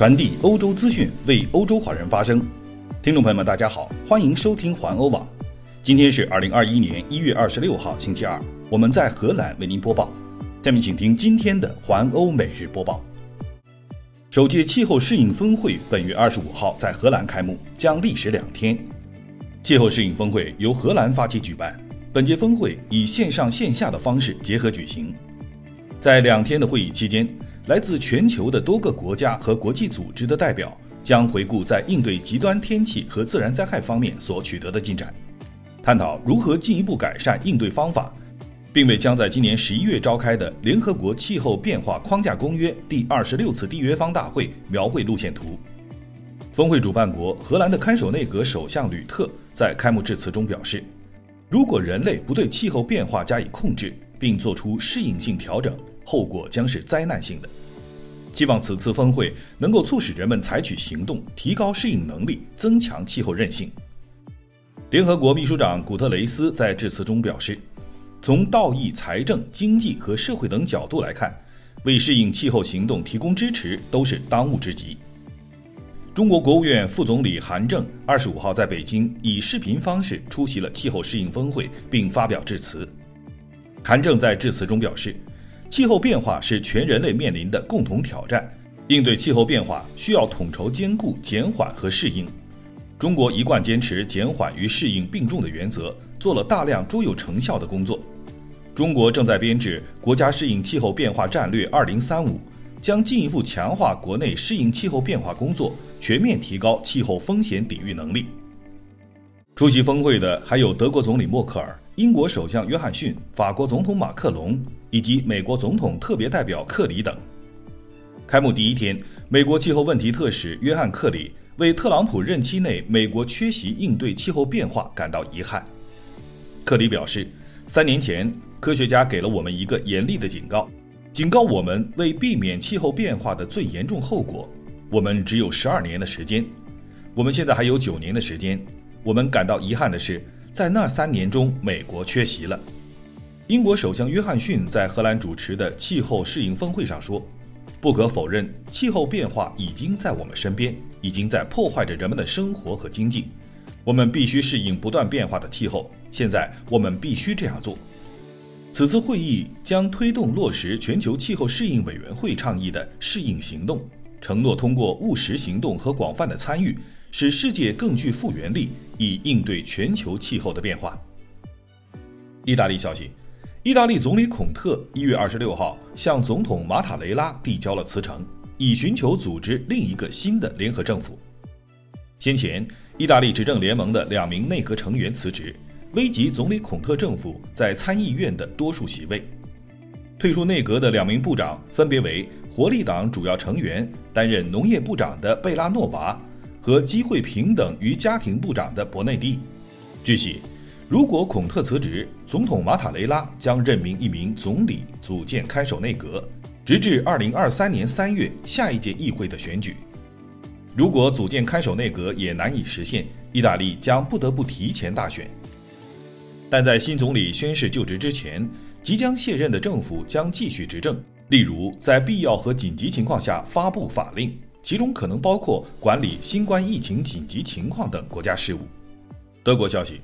传递欧洲资讯，为欧洲华人发声。听众朋友们，大家好，欢迎收听环欧网。今天是二零二一年一月二十六号，星期二，我们在荷兰为您播报。下面请听今天的环欧每日播报。首届气候适应峰会本月二十五号在荷兰开幕，将历时两天。气候适应峰会由荷兰发起举办，本届峰会以线上线下的方式结合举行。在两天的会议期间，来自全球的多个国家和国际组织的代表将回顾在应对极端天气和自然灾害方面所取得的进展，探讨如何进一步改善应对方法。并为将在今年十一月召开的联合国气候变化框架公约第二十六次缔约方大会描绘路线图。峰会主办国荷兰的看守内阁首相吕特在开幕致辞中表示：“如果人类不对气候变化加以控制，并做出适应性调整，后果将是灾难性的。”希望此次峰会能够促使人们采取行动，提高适应能力，增强气候韧性。联合国秘书长古特雷斯在致辞中表示。从道义、财政、经济和社会等角度来看，为适应气候行动提供支持都是当务之急。中国国务院副总理韩正二十五号在北京以视频方式出席了气候适应峰会，并发表致辞。韩正在致辞中表示，气候变化是全人类面临的共同挑战，应对气候变化需要统筹兼顾、减缓和适应。中国一贯坚持减缓与适应并重的原则，做了大量卓有成效的工作。中国正在编制国家适应气候变化战略二零三五，将进一步强化国内适应气候变化工作，全面提高气候风险抵御能力。出席峰会的还有德国总理默克尔、英国首相约翰逊、法国总统马克龙以及美国总统特别代表克里等。开幕第一天，美国气候问题特使约翰克里。为特朗普任期内美国缺席应对气候变化感到遗憾，克里表示，三年前科学家给了我们一个严厉的警告，警告我们为避免气候变化的最严重后果，我们只有十二年的时间，我们现在还有九年的时间。我们感到遗憾的是，在那三年中，美国缺席了。英国首相约翰逊在荷兰主持的气候适应峰会上说。不可否认，气候变化已经在我们身边，已经在破坏着人们的生活和经济。我们必须适应不断变化的气候。现在，我们必须这样做。此次会议将推动落实全球气候适应委员会倡议的适应行动，承诺通过务实行动和广泛的参与，使世界更具复原力，以应对全球气候的变化。意大利消息。意大利总理孔特一月二十六号向总统马塔雷拉递交了辞呈，以寻求组织另一个新的联合政府。先前，意大利执政联盟的两名内阁成员辞职，危及总理孔特政府在参议院的多数席位。退出内阁的两名部长分别为活力党主要成员、担任农业部长的贝拉诺娃和机会平等与家庭部长的博内蒂。据悉。如果孔特辞职，总统马塔雷拉将任命一名总理组建看守内阁，直至二零二三年三月下一届议会的选举。如果组建看守内阁也难以实现，意大利将不得不提前大选。但在新总理宣誓就职之前，即将卸任的政府将继续执政，例如在必要和紧急情况下发布法令，其中可能包括管理新冠疫情紧急情况等国家事务。德国消息。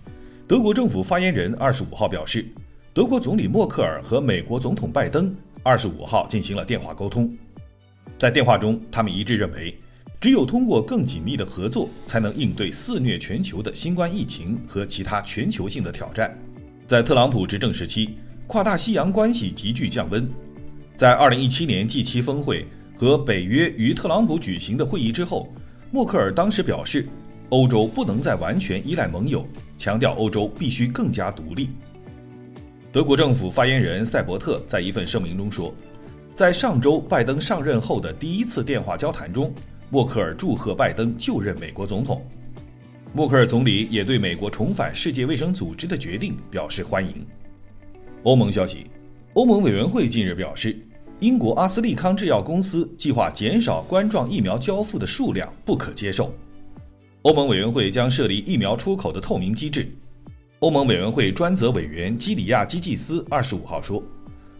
德国政府发言人二十五号表示，德国总理默克尔和美国总统拜登二十五号进行了电话沟通。在电话中，他们一致认为，只有通过更紧密的合作，才能应对肆虐全球的新冠疫情和其他全球性的挑战。在特朗普执政时期，跨大西洋关系急剧降温。在二零一七年 G7 峰会和北约与特朗普举行的会议之后，默克尔当时表示。欧洲不能再完全依赖盟友，强调欧洲必须更加独立。德国政府发言人塞伯特在一份声明中说，在上周拜登上任后的第一次电话交谈中，默克尔祝贺拜登就任美国总统。默克尔总理也对美国重返世界卫生组织的决定表示欢迎。欧盟消息，欧盟委员会近日表示，英国阿斯利康制药公司计划减少冠状疫苗交付的数量，不可接受。欧盟委员会将设立疫苗出口的透明机制。欧盟委员会专责委员基里亚基季斯二十五号说，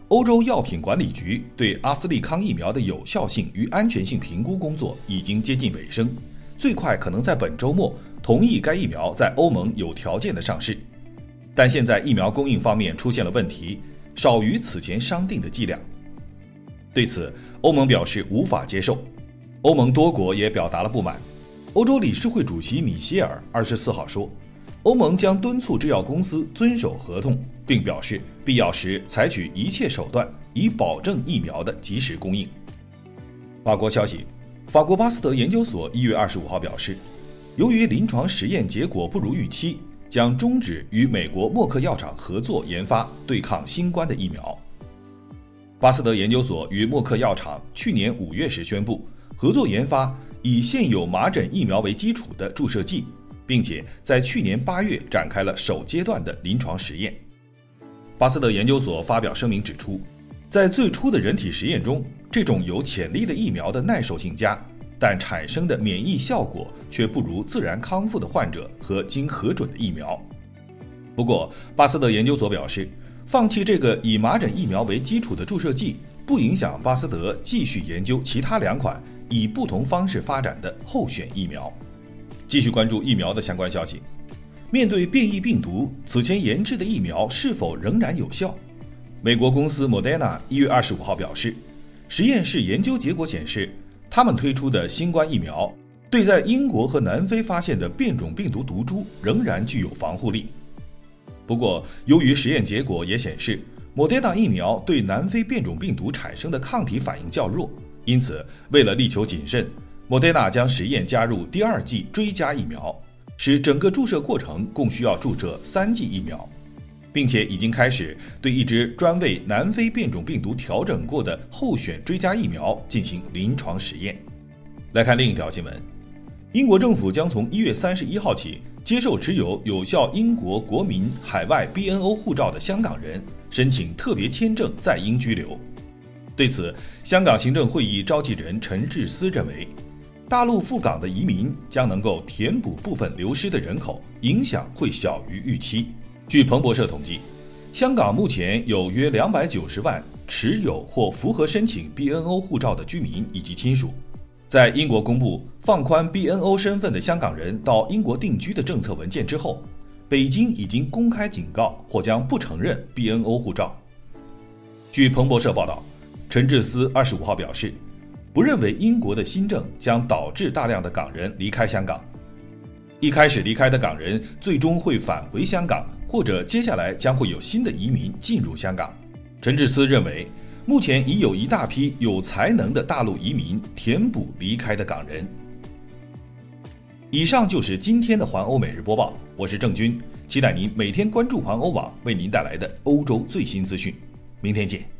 欧洲药品管理局对阿斯利康疫苗的有效性与安全性评估工作已经接近尾声，最快可能在本周末同意该疫苗在欧盟有条件的上市。但现在疫苗供应方面出现了问题，少于此前商定的剂量。对此，欧盟表示无法接受。欧盟多国也表达了不满。欧洲理事会主席米歇尔二十四号说，欧盟将敦促制药公司遵守合同，并表示必要时采取一切手段以保证疫苗的及时供应。法国消息，法国巴斯德研究所一月二十五号表示，由于临床实验结果不如预期，将终止与美国默克药厂合作研发对抗新冠的疫苗。巴斯德研究所与默克药厂去年五月时宣布。合作研发以现有麻疹疫苗为基础的注射剂，并且在去年八月展开了首阶段的临床实验。巴斯德研究所发表声明指出，在最初的人体实验中，这种有潜力的疫苗的耐受性佳，但产生的免疫效果却不如自然康复的患者和经核准的疫苗。不过，巴斯德研究所表示，放弃这个以麻疹疫苗为基础的注射剂，不影响巴斯德继续研究其他两款。以不同方式发展的候选疫苗，继续关注疫苗的相关消息。面对变异病毒，此前研制的疫苗是否仍然有效？美国公司 Moderna 一月二十五号表示，实验室研究结果显示，他们推出的新冠疫苗对在英国和南非发现的变种病毒毒株仍然具有防护力。不过，由于实验结果也显示，Modena 疫苗对南非变种病毒产生的抗体反应较弱。因此，为了力求谨慎，莫德纳将实验加入第二剂追加疫苗，使整个注射过程共需要注射三剂疫苗，并且已经开始对一支专为南非变种病毒调整过的候选追加疫苗进行临床实验。来看另一条新闻：英国政府将从一月三十一号起接受持有有效英国国民海外 BNO 护照的香港人申请特别签证在英居留。对此，香港行政会议召集人陈志思认为，大陆赴港的移民将能够填补部分流失的人口，影响会小于预期。据彭博社统计，香港目前有约两百九十万持有或符合申请 BNO 护照的居民以及亲属。在英国公布放宽 BNO 身份的香港人到英国定居的政策文件之后，北京已经公开警告或将不承认 BNO 护照。据彭博社报道。陈志思二十五号表示，不认为英国的新政将导致大量的港人离开香港。一开始离开的港人最终会返回香港，或者接下来将会有新的移民进入香港。陈志思认为，目前已有一大批有才能的大陆移民填补离开的港人。以上就是今天的环欧每日播报，我是郑军，期待您每天关注环欧网为您带来的欧洲最新资讯。明天见。